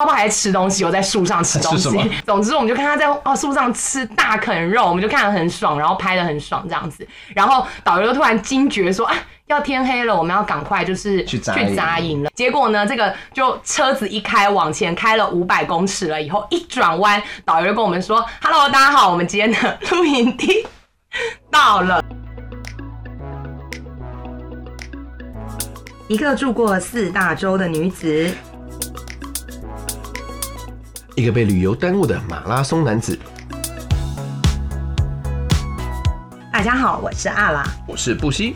爸爸还在吃东西，我在树上吃东西吃什么。总之，我们就看他在哦树上吃大啃肉，我们就看得很爽，然后拍的很爽这样子。然后导游就突然惊觉说啊，要天黑了，我们要赶快就是去扎营扎营了。结果呢，这个就车子一开往前开了五百公尺了以后，一转弯，导游就跟我们说：“Hello，大家好，我们今天的露营地 到了。”一个住过四大洲的女子，一个被旅游耽误的马拉松男子，大家好，我是阿拉，我是布希。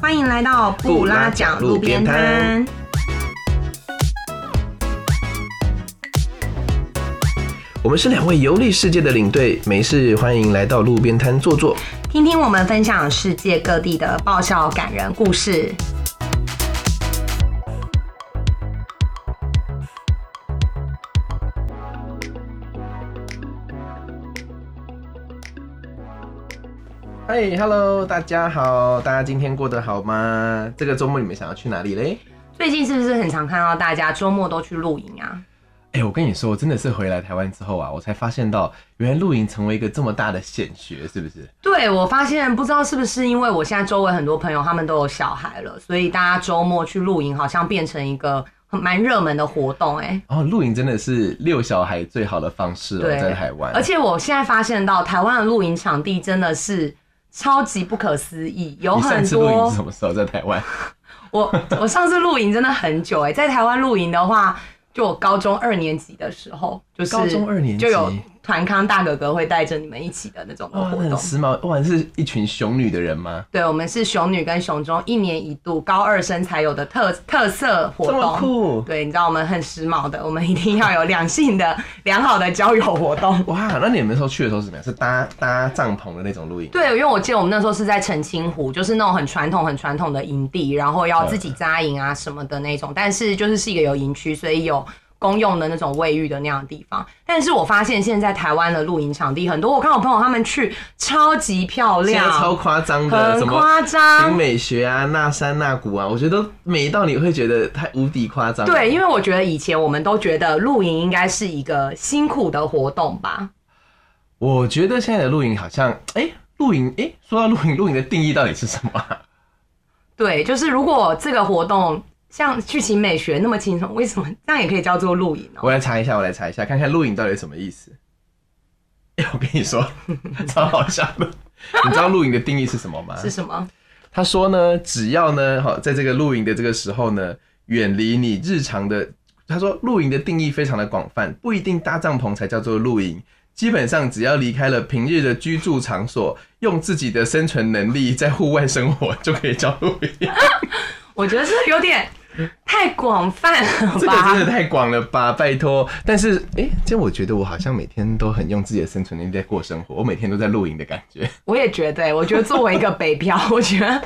欢迎来到布拉讲路边摊。我们是两位游历世界的领队，没事欢迎来到路边摊坐坐。听听我们分享世界各地的爆笑感人故事。嗨，Hello，大家好，大家今天过得好吗？这个周末你们想要去哪里嘞？最近是不是很常看到大家周末都去露营啊？哎、我跟你说，我真的是回来台湾之后啊，我才发现到，原来露营成为一个这么大的显学，是不是？对，我发现不知道是不是因为我现在周围很多朋友他们都有小孩了，所以大家周末去露营好像变成一个蛮热门的活动、哎。哦，露营真的是遛小孩最好的方式哦，对，在台湾。而且我现在发现到台湾的露营场地真的是超级不可思议，有你上很次露营什么时候？在台湾？我我上次露营真的很久哎、在台湾露营的话，就我高中二年级的时候，就是高中二年级就有团康大哥哥会带着你们一起的那种的，活动。那很时髦。哇，是一群熊女的人吗？对，我们是熊女跟熊中一年一度高二生才有的特特色活这么动。酷！对，你知道我们很时髦的，我们一定要有两性的良好的交友活动。哇，那你们那时候去的时候是怎么样？是搭搭帐篷的那种露营？对，因为我记得我们那时候是在澄清湖，就是那种很传统、很传统的营地，然后要自己扎营啊什么的那种，但是就是是一个有营区，所以有公用的那种卫浴的那样的地方。但是我发现现在台湾的露营场地很多，我看我朋友他们去超级漂现在亮，超夸张的，很什么夸张新。美学啊、那山那谷啊，我觉得都美到你会觉得太无敌夸张。对，因为我觉得以前我们都觉得露营应该是一个辛苦的活动吧。我觉得现在的露营好像，哎、露营，哎、说到露营，露营的定义到底是什么啊、对，就是如果这个活动像去秦美学那么轻松，为什么这样也可以叫做露营呢我哦？来查一下，我来查一下，看看露营到底是什么意思。哎、我跟你说，超好笑的。你知道露营的定义是什么吗？是什么？他说呢，只要呢，好，在这个露营的这个时候呢，远离你日常的。他说，露营的定义非常的广泛，不一定搭帐篷才叫做露营。基本上，只要离开了平日的居住场所，用自己的生存能力在户外生活，就可以叫露营。我觉得是有点太广泛了这个真的？太广了吧，拜托！但是，哎、这我觉得我好像每天都很用自己的生存能力在过生活，我每天都在露营的感觉。我也觉得欸、我觉得作为一个北漂，我觉得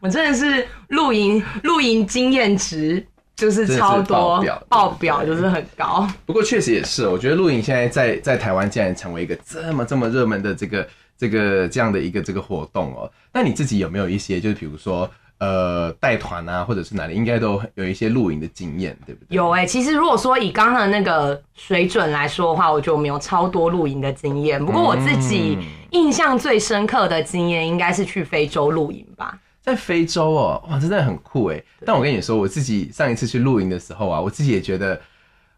我真的是露营露营经验值就是超多表爆表，就是很高。不过确实也是，我觉得露营现在在在台湾竟然成为一个这么这么热门的这个这个这样的一个这个活动哦。那你自己有没有一些就是比如说呃带团啊，或者是哪里，应该都有一些露营的经验，对不对？有哎、其实如果说以刚刚的那个水准来说的话，我觉得我们有超多露营的经验。不过我自己嗯印象最深刻的经验，应该是去非洲露营吧。在非洲哦，哇，真的很酷哎！但我跟你说，我自己上一次去露营的时候啊，我自己也觉得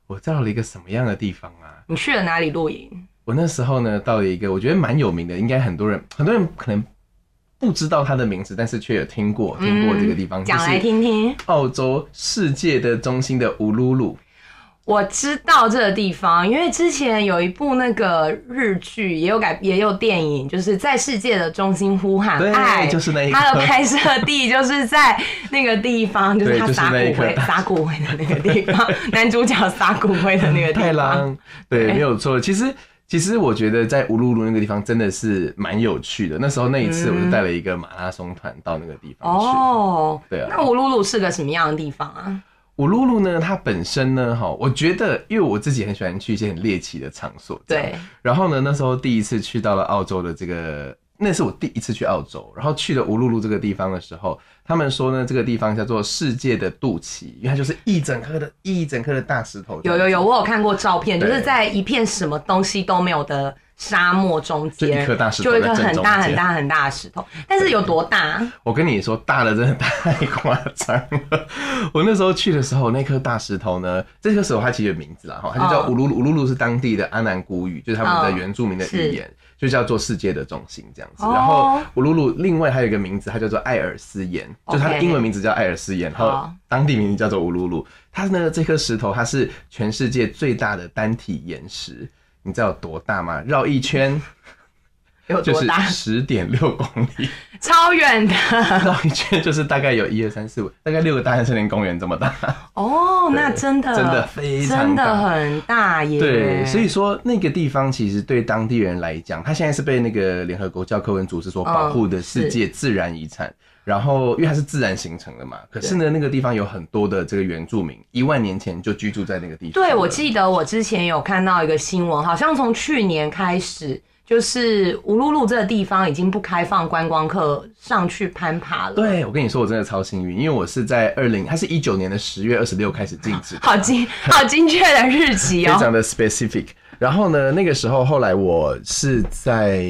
我到了一个什么样的地方啊？你去了哪里露营？我那时候呢，到了一个我觉得蛮有名的，应该很多人很多人可能不知道它的名字，但是却有听过听过这个地方，嗯讲来听听。澳洲世界的中心的乌鲁鲁。我知道这个地方，因为之前有一部那个日剧，也有改，也有电影，就是在世界的中心呼喊对爱，就是那一个它的拍摄地就是在那个地方，就是他撒骨灰、撒骨灰的那个地方，男主角撒骨灰的那个地太方。对没有错。其实，其实我觉得在乌鲁鲁那个地方真的是蛮有趣的。那时候那一次，我就带了一个马拉松团到那个地方去。哦，对啊那乌鲁鲁是个什么样的地方啊？乌鲁鲁呢，它本身呢，哈，我觉得，因为我自己很喜欢去一些很猎奇的场所，对，然后呢，那时候第一次去到了澳洲的这个那是我第一次去澳洲，然后去了乌鲁鲁这个地方的时候，他们说呢，这个地方叫做世界的肚脐，因为它就是一整颗的一整颗的大石头。有有有，我有看过照片，就是在一片什么东西都没有的沙漠中就一间，颗大石头就一个在正中很大很大很大的石头，但是有多大？我跟你说，大的真的太夸张了。我那时候去的时候，那颗大石头呢，这颗石头它其实有名字啦，哈，它就叫哦乌鲁鲁。乌鲁鲁是当地的阿南古语，就是他们的哦原住民的语言，就叫做世界的中心这样子。哦然后乌鲁鲁另外还有一个名字，它叫做艾尔斯岩，就它的英文名字叫艾尔斯岩，然后当地名字叫做乌鲁鲁。它呢，这颗石头它是全世界最大的单体岩石，你知道有多大吗？绕一圈 就是有多大？十点六公里。超远的 绕一圈就是大概有一二三四五，大概六个大安森林公园这么大。哦，那真的真的非常真的大很大耶。对，所以说那个地方其实对当地人来讲，它现在是被那个联合国教科文组织所保护的世界自然遗产。然后，因为它是自然形成的嘛，可是呢，那个地方有很多的这个原住民，一万年前就居住在那个地方。对，我记得我之前有看到一个新闻，好像从去年开始，就是乌鲁鲁这个地方已经不开放观光客上去攀爬了。，对，我跟你说，我真的超幸运，因为我是在二零，它是一九年的十月二十六开始禁止，好精 好精确的日期哦。非常的 specific。然后呢，那个时候后来我是在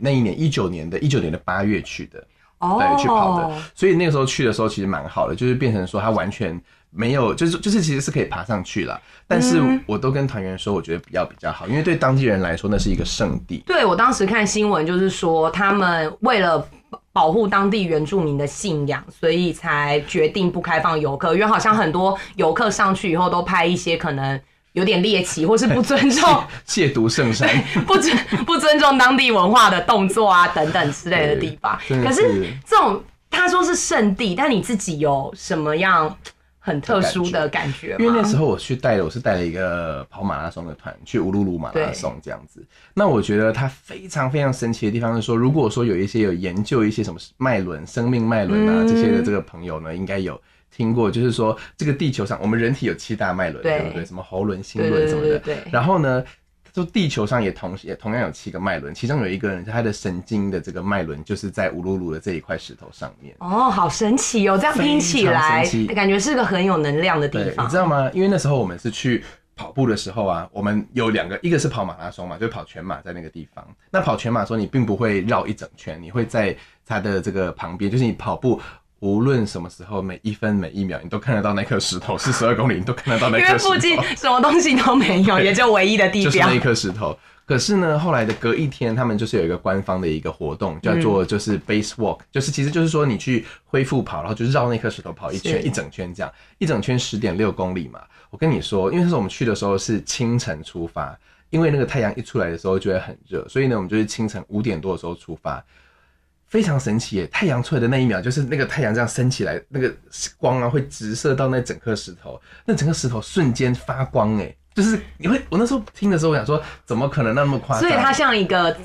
那一年一九年的一九年的八月去的，哦对，去跑的。所以那个时候去的时候其实蛮好的，就是变成说它完全没有，就是就是其实是可以爬上去了。但是嗯我都跟团员说，我觉得比较比较好，因为对当地人来说那是一个圣地。对我当时看新闻，就是说他们为了保护当地原住民的信仰，所以才决定不开放游客。因为好像很多游客上去以后都拍一些可能有点猎奇或是不尊重、亵渎圣山，不尊不尊重当地文化的动作啊等等之类的地方。可是是这种他说是圣地，但你自己有什么样很特殊的感觉吗？因为那时候我去带了，我是带了一个跑马拉松的团去乌鲁鲁马拉松这样子。那我觉得它非常非常神奇的地方是说，如果说有一些有研究一些什么脉轮、生命脉轮啊嗯这些的这个朋友呢，应该有听过，就是说这个地球上我们人体有七大脉轮，对对不对？什么喉轮、心轮什么的。对然后呢？就地球上也同也同样有七个脉轮，其中有一个人他的神经的这个脉轮就是在乌鲁鲁的这一块石头上面。哦，好神奇哦！这样听起来感觉是个很有能量的地对，方你知。道吗？因为那时候我们是去跑步的时候啊，我们有两个，一个是跑马拉松嘛，就跑全马在那个地方。那跑全马的时候，你并不会绕一整圈，你会在它的这个旁边，就是你跑步。无论什么时候，每一分每一秒，你都看得到那颗石头，四十二公里，你都看得到那颗石头。因为附近什么东西都没有，也就唯一的地标就是那。一颗石头。可是呢，后来的隔一天，他们就是有一个官方的一个活动，叫做就是 base walk，、就是其实就是说你去恢复跑，然后就绕那颗石头跑一圈一整圈这样，一整圈十点六公里嘛。我跟你说，因为那时候我们去的时候是清晨出发，因为那个太阳一出来的时候就会很热，所以呢，我们就是清晨五点多的时候出发。非常神奇耶！太阳出来的那一秒，就是那个太阳这样升起来，那个光啊会直射到那整颗石头，那整个石头瞬间发光哎，就是你会，我那时候听的时候，我想说，怎么可能那么夸张？所以它像一个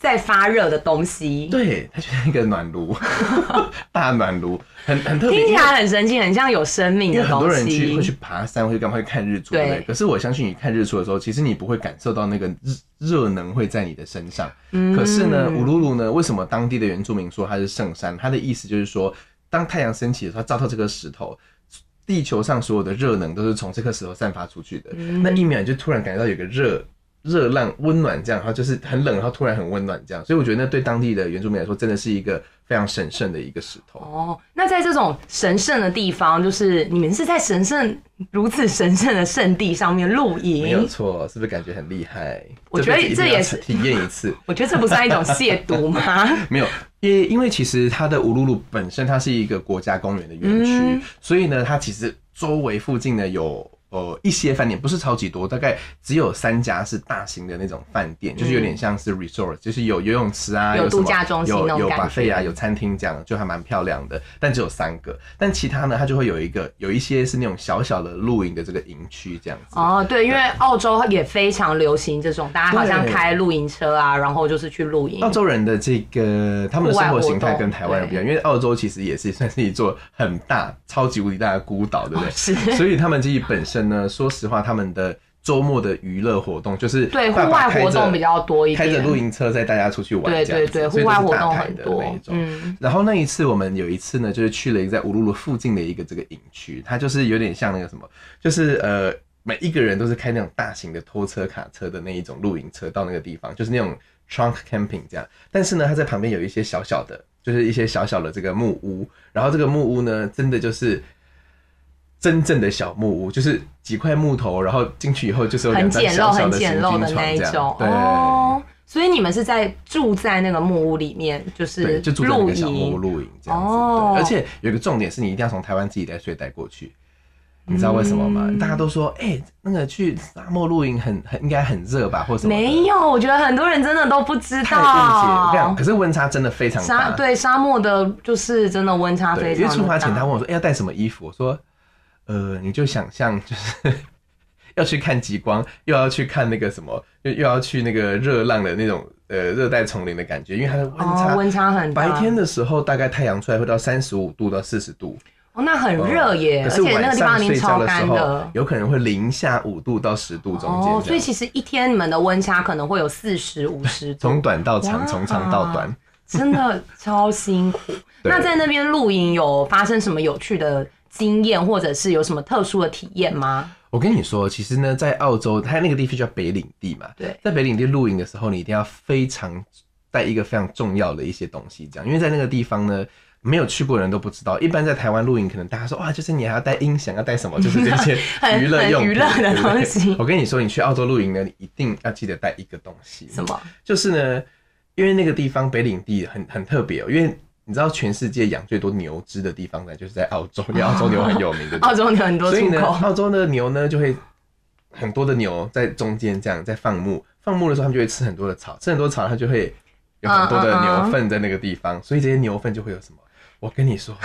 在发热的东西，对，它就像一个暖炉，大暖炉，很很特别。听起来很神奇，很像有生命因为的东很多人去会去。爬山，会干嘛会看日出，对不对？可是我相信你看日出的时候，其实你不会感受到那个热热能会在你的身上。嗯可是呢，乌鲁鲁呢，为什么当地的原住民说它是圣山？它的意思就是说，当太阳升起的时候，它照到这个石头。地球上所有的热能都是从这颗石头散发出去的，嗯那一秒你就突然感觉到有个热热浪温暖，这样，然后就是很冷，然后突然很温暖，这样，所以我觉得那对当地的原住民来说，真的是一个非常神圣的一个石头。哦，那在这种神圣的地方，就是你们是在神圣如此神圣的圣地上面露营没有营，错，是不是感觉很厉害？我觉得这也是体验一次。我觉得这不算一种亵渎吗？没有，因为因为其实它的乌鲁鲁本身它是一个国家公园的园区，嗯所以呢，它其实周围附近呢有呃一些饭店，不是超级多，大概只有三家是大型的那种饭店，就是有点像是 resort，就是有游泳池啊，有度假中心有有那种感 buffet 啊，有餐厅这样，就还蛮漂亮的。但只有三个，但其他呢，它就会有一个有一些是那种小小的露营的这个营区这样子。哦，对，因为澳洲也非常流行这种，大家好像开露营车啊，然后就是去露营澳。洲人的这个他们的生活形态跟台湾人不一样，因为澳洲其实也是算是一座很大、超级无敌大的孤岛，对不对？是所以他们自己本身呢，说实话，他们的周末的娱乐活动，就是对，户外活动比较多一点。开着露营车带大家出去玩，对对对，户外活动很多。嗯，然后那一次我们有一次呢，就是去了一个在乌鲁鲁附近的一个这个营区，它就是有点像那个什么，就是呃每一个人都是开那种大型的拖车卡车的那一种露营车到那个地方，就是那种 trunk camping 这样。但是呢，它在旁边有一些小小的，就是一些小小的这个木屋，然后这个木屋呢，真的就是。真正的小木屋就是几块木头，然后进去以后就是有两张很简陋、很小小的行简陋的那一种。对，哦，所以你们是在住在那个木屋里面，就是对，就住在那露个小木屋营。露营这样子。哦对，而且有一个重点是你一定要从台湾自己带睡袋过去。你知道为什么吗？嗯大家都说，哎、那个去沙漠露营很很应该很热吧，或什么的？没有，我觉得很多人真的都不知太误解。我跟你讲，道可。是温差真的非常大。沙对沙漠的，就是真的温差对，非常大因为出发前他。问我说，哎、要带什么衣服？我说，呃，你就想象就是 要去看极光，又要去看那个什么，又又要去那个热浪的那种呃热带丛林的感觉，因为它的温差。哦，温差很大。白天的时候，大概太阳出来会到三十五度到四十度，哦，那很热耶，而且那个地方超的时候干的，。有可能会零下五度到十度中间。哦，所以其实一天你们的温差可能会有四十五十度，从短到长，从长到短。真的超辛苦。那在那边露营有发生什么有趣的经验，或者是有什么特殊的体验吗？我跟你说，其实呢，在澳洲，它那个地方叫北领地嘛。对在北领地露营的时候，你一定要非常带一个非常重要的一些东西，这样，因为在那个地方呢。没有去过的人都不知道，一般在台湾露营，可能大家说哇，就是你还要带音响，要带什么，就是这些很娱乐用娱乐的东西我跟你说，你去澳洲露营呢，你一定要记得带一个东西，什么？就是呢，因为那个地方北领地很很特别哦，因为你知道全世界养最多牛只的地方呢，就是在澳洲，因为澳洲牛很有名，的？澳洲牛很多所以呢，澳洲的牛呢就会很多的牛在中间这样在放牧，放牧的时候他们就会吃很多的草，吃很多草，它就会有很多的牛粪在那个地方，所以这些牛粪就会有什么？我跟你说，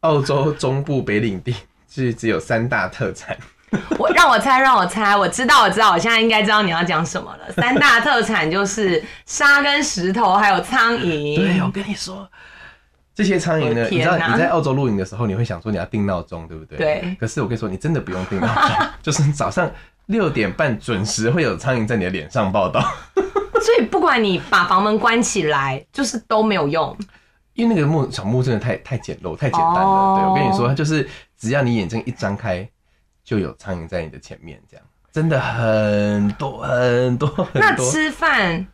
澳洲中部北领地是只有三大特产，我让我猜，让我猜，我知道，我知道，我现在应该知道你要讲什么了。三大特产就是沙跟石头，还有苍蝇。对，我跟你说。这些苍蝇呢？你知道你在澳洲露营的时候，你会想说你要定闹钟，对不对？对。可是我跟你说，你真的不用定闹钟，就是早上六点半准时会有苍蝇在你的脸上报道。所以不管你把房门关起来，就是都没有用。因为那个木小木真的太太简陋、太简单了。哦对我跟你说，它就是只要你眼睛一张开，就有苍蝇在你的前面，这样。真的很多很多很多。那吃饭？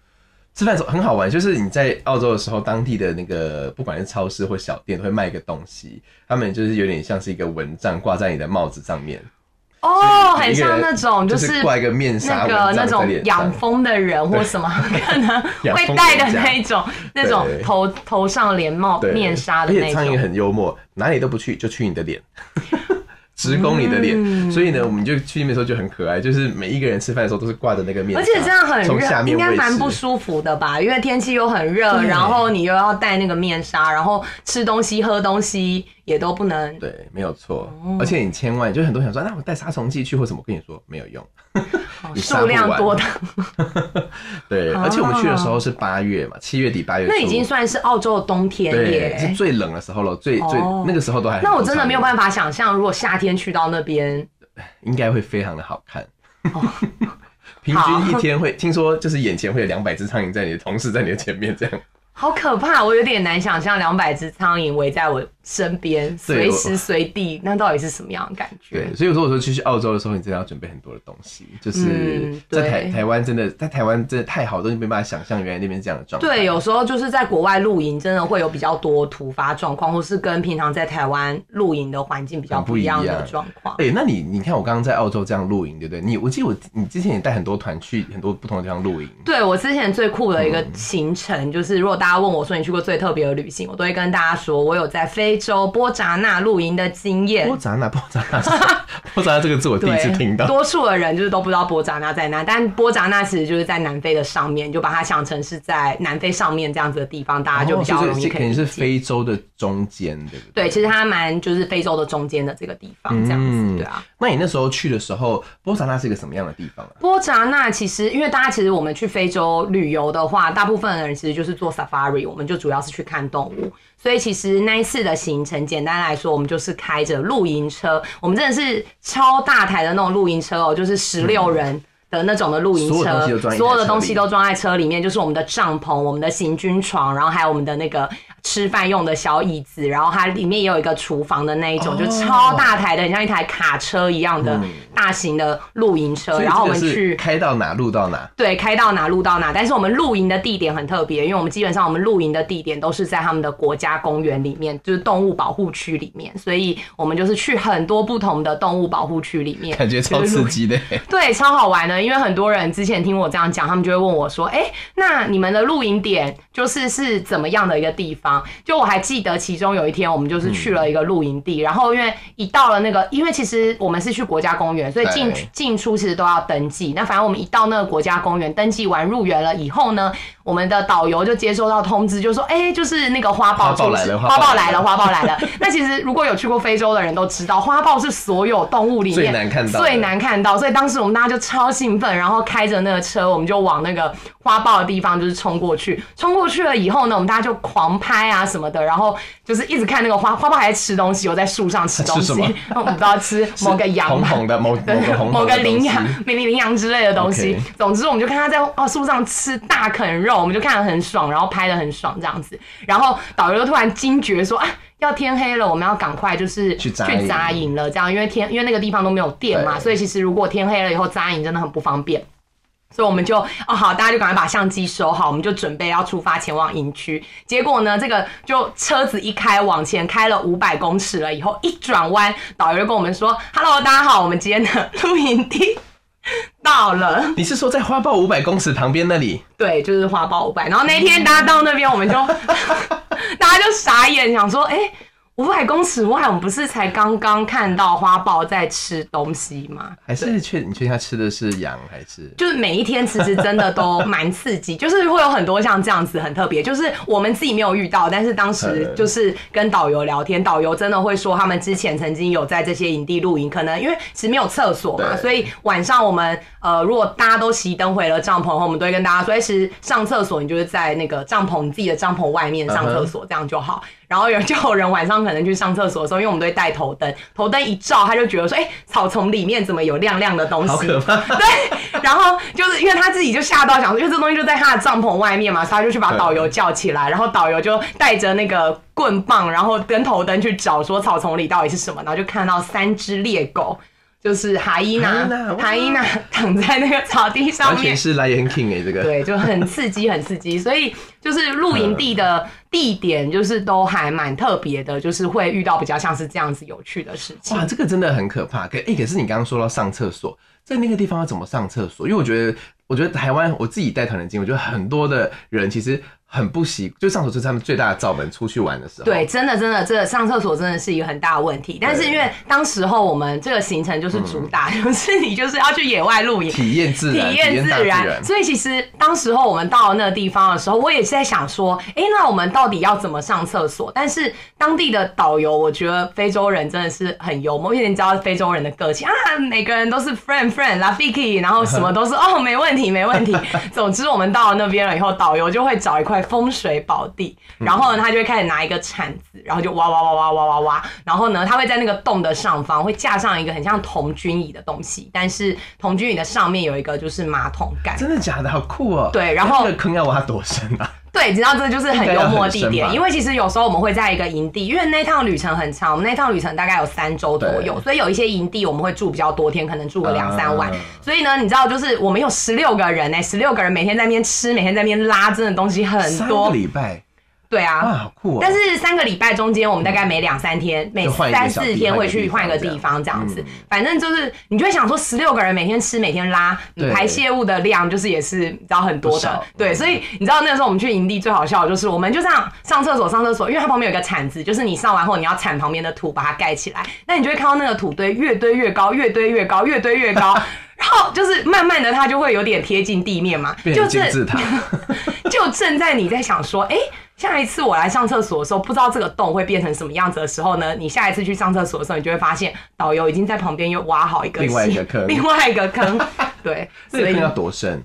吃饭的时候很好玩，就是你在澳洲的时候，当地的那个不管是超市或小店都会卖一个东西，他们就是有点像是一个蚊帐挂在你的帽子上面，哦，很像那种就是是挂一个面纱那个那种。养蜂的人或什么可能会戴的那一种那种对头头上连帽，面纱的而且苍蝇。很幽默，哪里都不去，就去你的脸，直攻你的脸。嗯所以呢，我们就去那边的时候就很可爱，就是每一个人吃饭的时候都是挂着那个面纱，而且这样很热，应该蛮不舒服的吧？因为天气又很热，然后你又要戴那个面纱，然后吃东西、喝东西也都不能。对，没有错。哦而且你千万就很多人想说，那我带杀虫剂去或什么，我跟你说没有用。你数量多的，对，啊而且我们去的时候是八月嘛，七月底八月初，那已经算是澳洲的冬天对是耶。最冷的时候了，最最哦那个时候都还很那我真的没有办法，想象，如果夏天去到那边，应该会非常的好看。哦。平均一天会听说，就是眼前会有两百只苍蝇在你的同事在你的前面这样。好可怕，我有点难想象两百只苍蝇围在我身边，随时随地，那到底是什么样的感觉？对，所以我说我说去去澳洲的时候，你真的要准备很多的东西，就是嗯在台对台湾真的在台湾真的太好，都没办法想象原来那边是这样的状况。对，有时候就是在国外露营，真的会有比较多突发状况，或是跟平常在台湾露营的环境比较不不一样的状况。哎、那你你看我刚刚在澳洲这样露营，对不对？你我记得我你之前也带很多团去很多不同的地方露营，对我之前最酷的一个嗯行程，就是如果大家问我说你去过最特别的旅行，我都会跟大家说，我有在非洲波扎纳露营的经验波。扎纳波扎那是什么，波扎那这个字我第一次听到。多数的人就是都不知道波扎纳在哪，但波扎纳其实就是在南非的上面，就把它想成是在南非上面这样子的地方，大家就比较容易这肯定是。非洲的中间，对不对？对，其实它蛮就是非洲的中间的这个地方，这样子，嗯对啊。那你那时候去的时候，波扎那是一个什么样的地方啊？波扎那其实，因为大家其实我们去非洲旅游的话，大部分的人其实就是做 safari，我们就主要是去看动物。所以其实那一次的行程，简单来说，我们就是开着露营车，我们真的是超大台的那种露营车哦，就是十六人。的那种的露营车，所有的东西都装在车里面，就是我们的帐篷、我们的行军床，然后还有我们的那个吃饭用的小椅子，然后它里面也有一个厨房的那一种，就超大台的，很像一台卡车一样的大型的露营车。然后我们去开到哪露到哪，对，开到哪露到哪。但是我们露营的地点很特别，因为我们基本上我们露营的地点都是在他们的国家公园里面，就是动物保护区里面，所以我们就是去很多不同的动物保护区里面，感觉超刺激的，对，超好玩的。因为很多人之前听我这样讲，他们就会问我说：“哎，那你们的露营点就是是怎么样的一个地方？”就我还记得，其中有一天我们就是去了一个露营地，然后因为一到了那个，因为其实我们是去国家公园，所以进进出其实都要登记。那反正我们一到那个国家公园，登记完入园了以后呢，我们的导游就接收到通知，就说：“哎，就是那个花豹来了，花豹来了，花豹来了。” 那其实如果有去过非洲的人都知道，花豹是所有动物里面最难看到，最难看到。所以当时我们大家就超兴奋，然后开。着那个车，我们就往那个花豹的地方就是冲过去。冲过去了以后呢，我们大家就狂拍啊什么的，然后就是一直看那个花花豹还在吃东西，我在树上吃东西。我们不知道吃某个羊红红的某某个羚羊、美丽羚羊之类的东西。总之，我们就看它在哦树上吃大啃肉，我们就看得很爽，然后拍的很爽这样子。然后导游突然惊觉说：“啊，要天黑了，我们要赶快就是去去扎营了。”这样，因为天因为那个地方都没有电嘛，所以其实如果天黑了以后扎营真的很不方便。所以我们就哦好，大家就赶快把相机收好，我们就准备要出发前往营区。结果呢，这个就车子一开往前开了五百公尺了以后，一转弯，导游就跟我们说：“Hello，大家好，我们今天的 露营地 到了。”你是说在花豹五百公尺旁边那里？对，就是花豹五百。然后那天大家到那边，我们就 大家就傻眼，想说：“哎。”五百公尺外，我们不是才刚刚看到花豹在吃东西吗？还是确你确定它吃的是羊还是？就是每一天其实真的都蛮刺激，就是会有很多像这样子很特别，就是我们自己没有遇到，但是当时 就是跟导游聊天，导游真的会说他们之前曾经有在这些营地露营，可能因为其实没有厕所嘛，所以晚上我们呃如果大家都熄灯回了帐篷后，我们都会跟大家说，其实上厕所你就是在那个帐篷你自己的帐篷外面上厕所这样就好。然后有就有人晚上可能去上厕所的时候，因为我们都会带头灯，头灯一照，他就觉得说，哎，草丛里面怎么有亮亮的东西？好可怕。对，然后就是因为他自己就吓到，想说，因为这东西就在他的帐篷外面嘛，所以他就去把导游叫起来，然后导游就带着那个棍棒，然后跟头灯去找，说草丛里到底是什么，然后就看到三只猎狗。就是哈伊娜，哈伊娜躺在那个草地上面，完全是 Lion King 哎，这个对，就很刺激，很刺激。所以就是露营地的地点，就是都还蛮特别的，就是会遇到比较像是这样子有趣的事情。哇，这个真的很可怕。可哎，可是你刚刚说到上厕所，在那个地方要怎么上厕所？因为我觉得，我觉得台湾我自己带团的经，我觉得很多的人其实。很不习，就上厕所是他们最大的罩门。出去玩的时候，对，真的真的，这上厕所真的是一个很大的问题。但是因为当时候我们这个行程就是主打，就是你就是要去野外露营，体验自然，体验自然。所以其实当时候我们到了那个地方的时候，我也是在想说，哎，那我们到底要怎么上厕所？但是当地的导游，我觉得非洲人真的是很幽默，因为你知道非洲人的个性啊，每个人都是 friend friend la fiki，然后什么都是哦，没问题没问题。总之我们到了那边了以后，导游就会找一块。风水宝地，然后呢，他就会开始拿一个铲子，然后就挖挖挖挖挖挖挖，然后呢，他会在那个洞的上方会架上一个很像童军椅的东西，但是童军椅的上面有一个就是马桶盖，真的假的？好酷哦！对，然后那个坑要挖多深啊？对，你知道这就是很幽默的地点，因为其实有时候我们会在一个营地，因为那趟旅程很长，我们那趟旅程大概有三周左右，所以有一些营地我们会住比较多天，可能住个两三晚。所以呢，你知道就是我们有十六个人呢，十六个人每天在那边吃，每天在那边拉，真的东西很多。礼拜。对啊，好酷！但是三个礼拜中间，我们大概每两三天、每三四天会去换一个地方，这样子。反正就是，你就会想说，十六个人每天吃、每天拉，排泄物的量就是也是你知道很多的。对，所以你知道那个时候我们去营地最好笑的就是，我们就这样上厕所、上厕所，因为它旁边有一个铲子，就是你上完后你要铲旁边的土把它盖起来，那你就会看到那个土堆越堆越高，越堆越高，越堆越高，然后就是慢慢的它就会有点贴近地面嘛，就是就正在你在想说，哎。下一次我来上厕所的时候，不知道这个洞会变成什么样子的时候呢？你下一次去上厕所的时候，你就会发现导游已经在旁边又挖好一个另外一个坑，另外一个坑。对，所以坑要多深？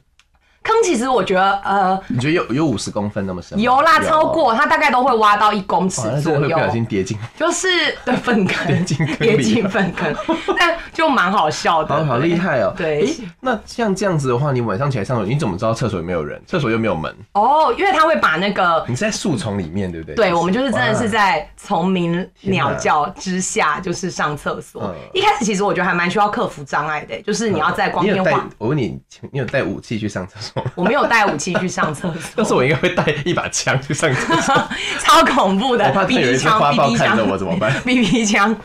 坑其实我觉得呃你觉得有有五十公分那么深吗？有啦，超过它大概都会挖到一公尺左右会不。小心跌进。就是对粪坑，跌进跌进粪坑，但就蛮好笑的。好好厉害哦！对诶那像这样子的话，你晚上起来上厕所，你怎么知道厕所有没有人？厕所又没有门，哦，因为他会把那个你是在树丛里面，对不对？对，我们就是真的是在虫鸣鸟叫之下，就是上厕所嗯。一开始其实我觉得还蛮需要克服障碍的，就是你要在光天化，我问你，你有带武器去上厕所吗？我没有带武器去上厕所，但是，我应该会带一把枪去上厕所，超恐怖的我怕他有一 BB 枪只花豹，BB 枪看着我怎么办？BB 枪，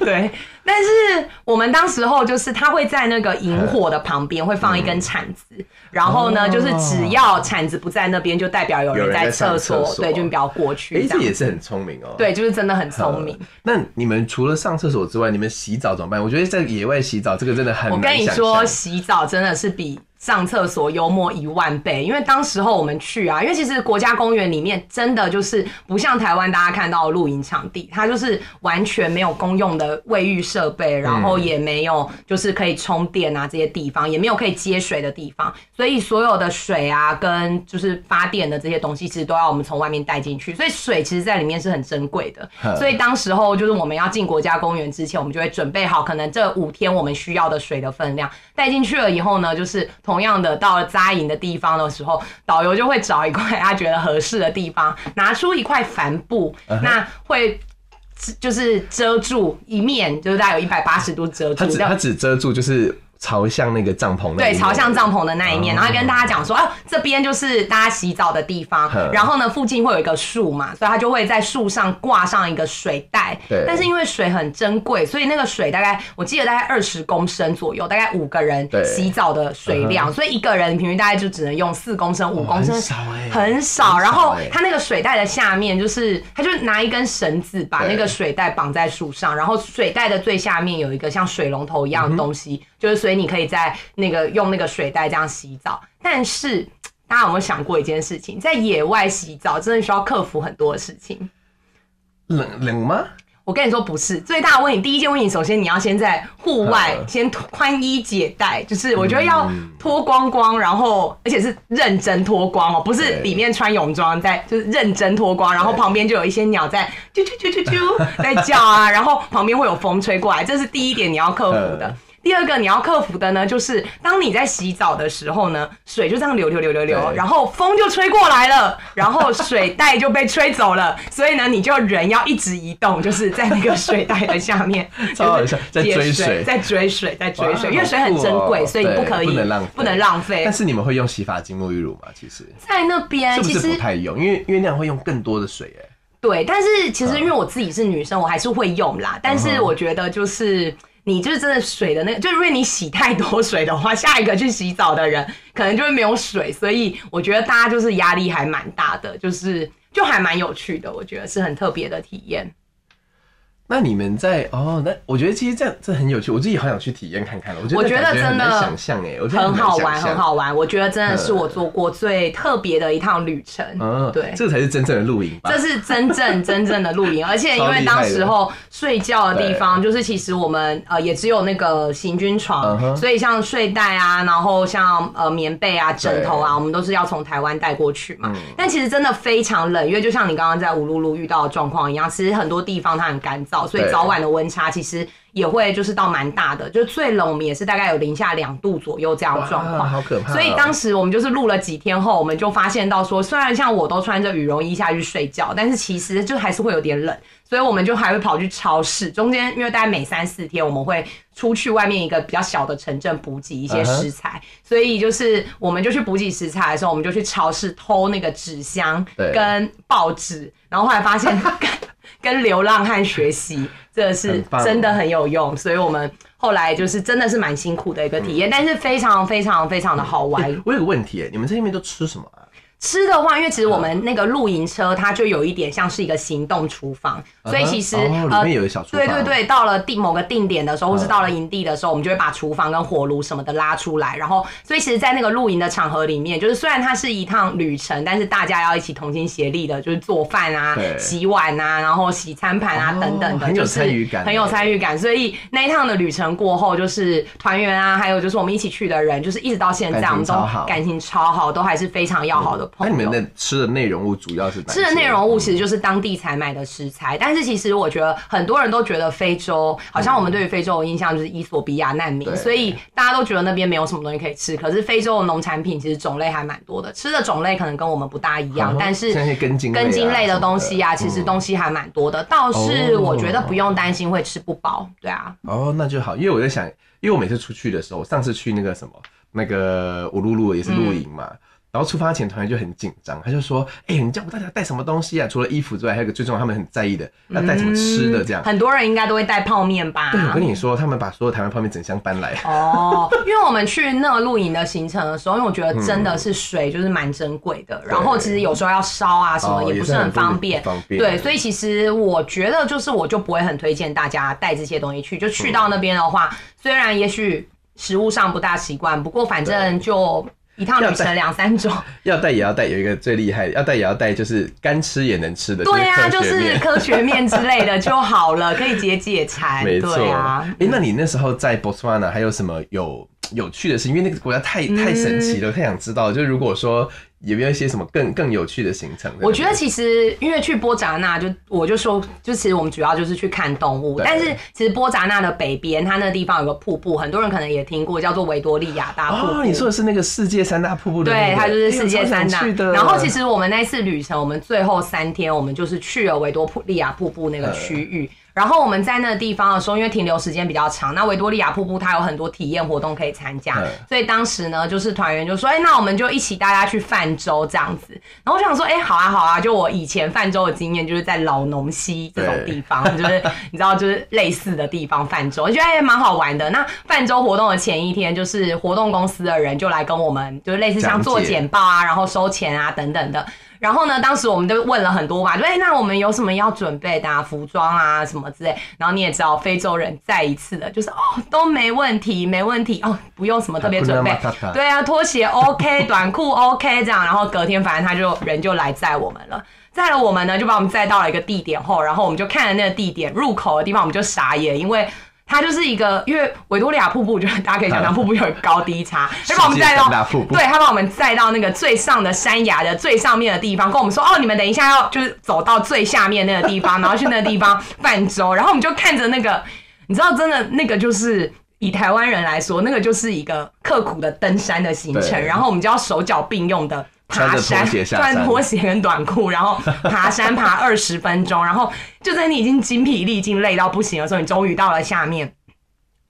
对。但是我们当时候就是他会在那个引火的旁边会放一根铲子，然后呢，哦就是只要铲子不在那边，就代表有人在厕所，对，就你不要过去。哎，这也是很聪明哦。对，就是真的很聪明。那你们除了上厕所之外，你们洗澡怎么办？我觉得在野外洗澡这个真的很我跟你说，洗澡真的是比上厕所幽默一万倍，因为当时候我们去啊，因为其实国家公园里面真的就是不像台湾大家看到的露营场地，它就是完全没有公用的卫浴设备，然后也没有就是可以充电啊这些地方，也没有可以接水的地方，所以所有的水啊跟就是发电的这些东西，其实都要我们从外面带进去，所以水其实在里面是很珍贵的。所以当时候就是我们要进国家公园之前，我们就会准备好可能这五天我们需要的水的分量，带进去了以后呢，就是同样的到了扎营的地方的时候，导游就会找一块他觉得合适的地方，拿出一块帆布，那会。就是遮住一面，就是大概有一百八十度遮住，这样它只它只遮住就是朝向那个帐篷的对，一面。朝向帐篷的那一面，哦。然后跟大家讲说，啊，这边就是大家洗澡的地方，然后呢，附近会有一个树嘛，所以他就会在树上挂上一个水袋。对。但是因为水很珍贵，所以那个水大概我记得大概二十公升左右，大概五个人洗澡的水量，所以一个人平均大概就只能用四公升、五公升，很少欸。很少。然后欸它那个水袋的下面就是，他就拿一根绳子把那个水袋绑在树上，然后水袋的最下面有一个像水龙头一样的东西，就是所以你可以在那个用那个水袋这样洗澡。但是大家有没有想过一件事情，在野外洗澡真的需要克服很多的事情。冷冷吗？我跟你说不是最大的问题，第一件问题，首先你要先在户外嗯先宽衣解带，就是我觉得要脱光光，然后而且是认真脱光哦，不是里面穿泳装在，就是认真脱光，然后旁边就有一些鸟在啾啾啾啾啾 在叫啊，然后旁边会有风吹过来，这是第一点你要克服的嗯。第二个你要克服的呢，就是当你在洗澡的时候呢，水就这样流流流流流，然后风就吹过来了，然后水袋就被吹走了，所以呢，你就人要一直移动，就是在那个水袋的下面，超好笑在接追水在追水，在追水，因为水很珍贵，所以不可以不能浪费不能浪费但。是你们会用洗发精、沐浴乳吗？其实在那边其实不太用？因为因为那样会用更多的水哎。对，但是其实因为我自己是女生，我还是会用啦。但是我觉得就是你就是真的水的那个，就是因为你洗太多水的话，下一个去洗澡的人可能就会没有水，所以我觉得大家就是压力还蛮大的，就是就还蛮有趣的，我觉得是很特别的体验。那你们在哦，那我觉得其实这样这很有趣，我自己好想去体验看看。我觉得我觉得真的想象哎，我觉得难很好玩，很。好玩，我觉得真的是我做过最特别的一趟旅程。嗯，对这才是真正的露营吧？这是真正真正的露营，而且因为当时候睡觉的地方，就是其实我们呃也只有那个行军嗯床，哼所以像睡袋啊，然后像呃棉被啊、枕头啊，我们都是要从台湾带过去嘛。但其实真的非常冷，因为就像你刚刚在乌鲁鲁遇到的状况一样，其实很多地方它很干燥，所以早晚的温差其实也会就是到蛮大的，就是最冷我们也是大概有零下两度左右这样的状况。好可怕哦。所以当时我们就是录了几天后，我们就发现到说，虽然像我都穿着羽绒衣下去睡觉，但是其实就还是会有点冷，所以我们就还会跑去超市。中间因为大概每三四天我们会出去外面一个比较小的城镇补给一些食材所以就是我们就去补给食材的时候，我们就去超市偷那个纸箱跟报纸，然后后来发现 跟跟流浪汉学习，这个是真的很有用，所以我们后来就是真的是蛮辛苦的一个体验，但是非常非常非常的好玩。我有个问题哎，你们在那边都吃什么啊？吃的话，因为其实我们那个露营车它就有一点像是一个行动厨房，所以其实、呃里面有一小厨房，对对对，到了定某个定点的时候，或是到了营地的时候，我们就会把厨房跟火炉什么的拉出来。然后，所以其实，在那个露营的场合里面，就是虽然它是一趟旅程，但是大家要一起同心协力的，就是做饭啊、洗碗啊，然后洗餐盘啊哦等等的，很有就是参与感。很有参与感。所以那一趟的旅程过后，就是团员啊，还有就是我们一起去的人，就是一直到现在，我们都感情超好，都还是非常要好的朋友。那你们的吃的内容物主要是哪吃的内容物其实就是当地采买的食材，但是其实我觉得很多人都觉得非洲好像我们对于非洲的印象就是伊索比亚难民，对所以大家都觉得那边没有什么东西可以吃。可是非洲的农产品其实种类还蛮多的，吃的种类可能跟我们不大一样嗯，但是像一些根茎类啊根茎类的东西啊，其实东西还蛮多的，倒是哦我觉得不用担心会吃不饱，对啊。哦，那就好，因为我在想，因为我每次出去的时候，我上次去那个什么那个我露露也是露营嘛。嗯然后出发前，团员就很紧张，他就说：“哎、你叫我大家带什么东西啊？除了衣服之外，还有一个最重要，他们很在意的，要带什么吃的这样。很多人应该都会带泡面吧？对，我跟你说，他们把所有台湾泡面整箱搬来。哦，因为我们去那个露营的行程的时候，因为我觉得真的是水就是蛮珍贵的，然后其实有时候要烧啊什么哦也不是很方便对，所以其实我觉得就是我就不会很推荐大家带这些东西去，就去到那边的话，虽然也许食物上不大习惯，不过反正就一趟旅程两三种，要带也要带，有一个最厉害的，要带也要带，就是干吃也能吃的，对啊，就是科学面之类的就好了，可以解解馋，没错。对啊哎、。那你那时候在 Botswana 还有什么有有趣的事？因为那个国家太太神奇嗯了，太想知道了。就如果说有没有一些什么更更有趣的行程？我觉得其实因为去波扎纳就我就说，就其实我们主要就是去看动物，但是其实波扎纳的北边，它那个地方有个瀑布，很多人可能也听过，叫做维多利亚大瀑布。哦，你说的是那个世界三大瀑布的、那对，它就是世界哎三大。然后其实我们那次旅程，我们最后三天，我们就是去了维多利亚瀑布那个区域。然后我们在那个地方的时候，因为停留时间比较长，那维多利亚瀑布它有很多体验活动可以参加嗯，所以当时呢，就是团员就说：“哎、那我们就一起大家去泛舟这样子。”然后我就想说：“哎、好啊，好啊！”就我以前泛舟的经验，就是在老农溪这种地方，就是你知道，就是类似的地方泛舟，我觉得哎蛮好玩的。那泛舟活动的前一天，就是活动公司的人就来跟我们，就是类似像做简报啊，然后收钱啊等等的。然后呢，当时我们都问了很多嘛，对，那我们有什么要准备的啊，服装啊什么之类。然后你也知道，非洲人再一次的就是哦都没问题，没问题哦，不用什么特别准备。对啊，拖鞋 OK，短裤 OK 这样。然后隔天反正他就人就来载我们了。载了我们呢，就把我们载到了一个地点后，然后我们就看了那个地点入口的地方，我们就傻眼，因为它就是一个，因为维多利亚瀑布，就是大家可以想象，瀑布有高低差，他把我们带到对他把我们带到那个最上的山崖的最上面的地方，跟我们说哦，你们等一下要就是走到最下面那个地方，然后去那个地方泛舟，然后我们就看着那个，你知道，真的那个就是。以台湾人来说，那个就是一个刻苦的登山的行程，然后我们就要手脚并用的爬山，穿拖鞋跟短裤，然后 爬山爬二十分钟，然后就在你已经精疲力尽、累到不行的时候，你终于到了下面。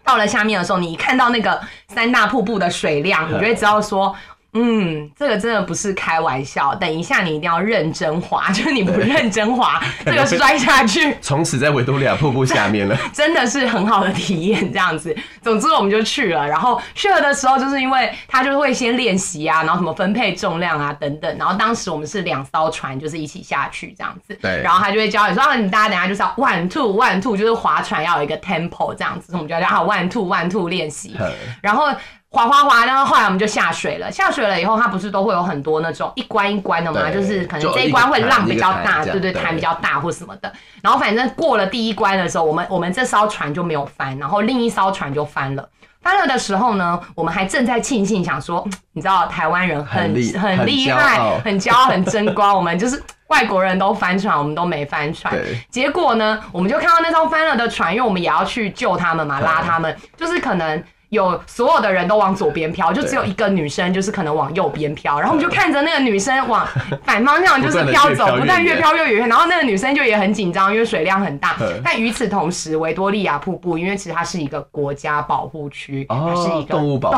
到了下面的时候，你一看到那个三大瀑布的水量，你就会知道说，嗯，这个真的不是开玩笑。等一下，你一定要认真滑，就是你不认真滑，这个摔下去 从此在维多利亚瀑布下面了。真的是很好的体验，这样子。总之我们就去了，然后去了的时候，就是因为他就会先练习啊，然后什么分配重量啊等等。然后当时我们是两艘船，就是一起下去这样子。对然后他就会教你说，啊，你大家等一下就是要 one two one two，就是划船要有一个 tempo 这样子，我们就要叫啊 one two one two 练习嗯。然后滑滑滑，然后后来我们就下水了。下水了以后，它不是都会有很多那种一关一关的嘛，就是可能就这一关会浪比较大，对对，对潭比较大或什么的。然后反正过了第一关的时候，我们我们这艘船就没有翻，然后另一艘船就翻了。翻了的时候呢，我们还正在庆幸，想说，嗯你知道台湾人很很厉害，很骄傲，很争光。我们就是外国人都翻船，我们都没翻船对。结果呢，我们就看到那艘翻了的船，因为我们也要去救他们嘛，拉他们，就是可能。有所有的人都往左边飘，就只有一个女生就是可能往右边飘，然后我们就看着那个女生往反方向就是飘走，不但越飘越远，然后那个女生就也很紧张，因为水量很大。嗯。但与此同时，维多利亚瀑布因为其实它是一个国家保护区，哦它是一个动物保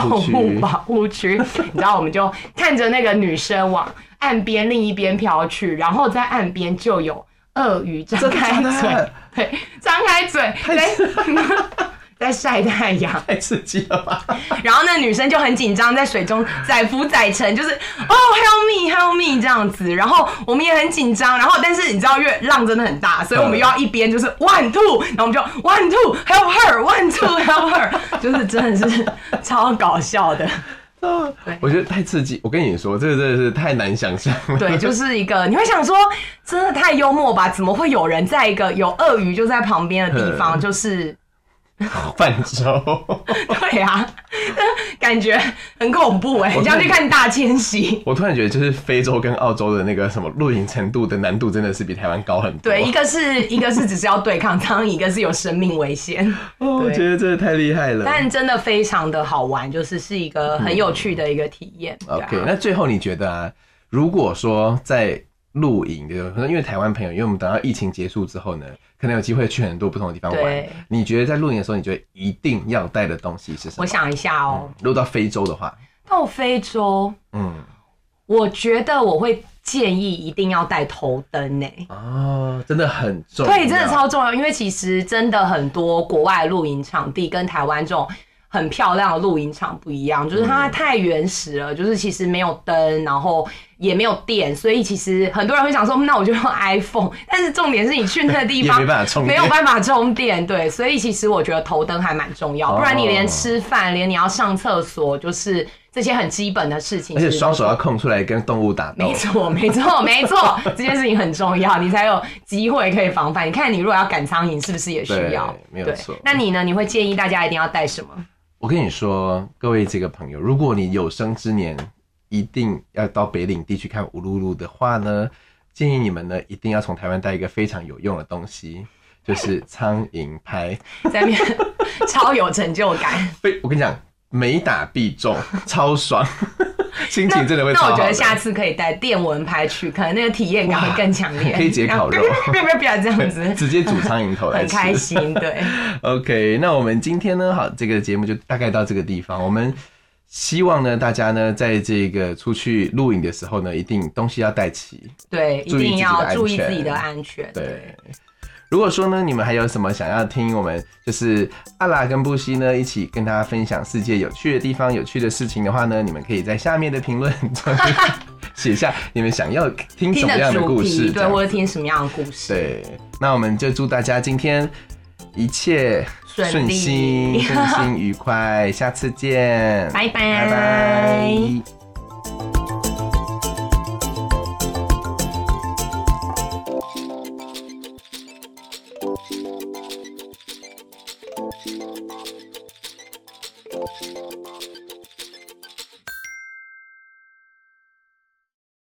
护区。你知道，我们就看着那个女生往岸边另一边飘去，然后在岸边就有鳄鱼张开嘴，对，张开嘴，在晒太阳，太刺激了吧？然后那女生就很紧张，在水中载浮载沉，就是哦 help me help me 这样子。然后我们也很紧张，然后但是你知道，因为浪真的很大，所以我们又要一边就是 one two，然后我们就 one two help her one two help her，就是真的是超搞笑的。对我觉得太刺激。我跟你说，这个真的是太难想象了。对，就是一个你会想说，真的太幽默吧？怎么会有人在一个有鳄鱼就在旁边的地方，就是泛舟。对啊，感觉很恐怖哎、我你要去看大迁徙。我突然觉得，就是非洲跟澳洲的那个什么露营程度的难度，真的是比台湾高很多。对，一个是一个是只是要对抗苍蝇，一个是有生命危险。哦，我对觉得真的太厉害了。但真的非常的好玩，就是是一个很有趣的一个体验。OK，那最后你觉得啊，如果说在露营的，可能因为台湾朋友，因为我们等到疫情结束之后呢，可能有机会去很多不同的地方玩。你觉得在露营的时候，你觉得一定要带的东西是什么？我想一下哦，如果到非洲的话，到非洲，嗯，我觉得我会建议一定要带头灯呢、哦，真的很重要，对，真的超重要，因为其实真的很多国外露营场地跟台湾这种很漂亮的露营场不一样，就是它太原始了，就是其实没有灯，然后也没有电，所以其实很多人会想说，嗯那我就用 iPhone，但是重点是你去那个地方 没办法充电没有办法充电，对，所以其实我觉得头灯还蛮重要，不然你连哦吃饭，连你要上厕所，就是这些很基本的事情，而且双手要空出来跟动物打斗没。错，没错，没错，这件事情很重要，你才有机会可以防范。你看，你如果要赶苍蝇，是不是也需要对？没有错那你呢？你会建议大家一定要带什么？我跟你说，各位这个朋友，如果你有生之年一定要到北领地去看乌鲁鲁的话呢，建议你们呢一定要从台湾带一个非常有用的东西，就是苍蝇拍。在面 超有成就感。非我跟你讲，每打必中，超爽，心情真的会。那我觉得下次可以带电蚊拍去，可能那个体验感会更强烈。可以解烤肉 不要不要不要这样子，直接煮苍蝇头来吃，很开心。对，OK，那我们今天呢，好，这个节目就大概到这个地方。我们希望呢，大家呢，在这个出去露营的时候呢，一定东西要带齐。对，一定要注意自己的安全。对，如果说呢，你们还有什么想要听我们就是阿拉跟布西呢一起跟大家分享世界有趣的地方、有趣的事情的话呢，你们可以在下面的评论中写下你们想要听什么样的，故事，对，样或者听什么样的故事。对，那我们就祝大家今天一切顺心、顺心 愉快，下次见，拜拜。拜拜。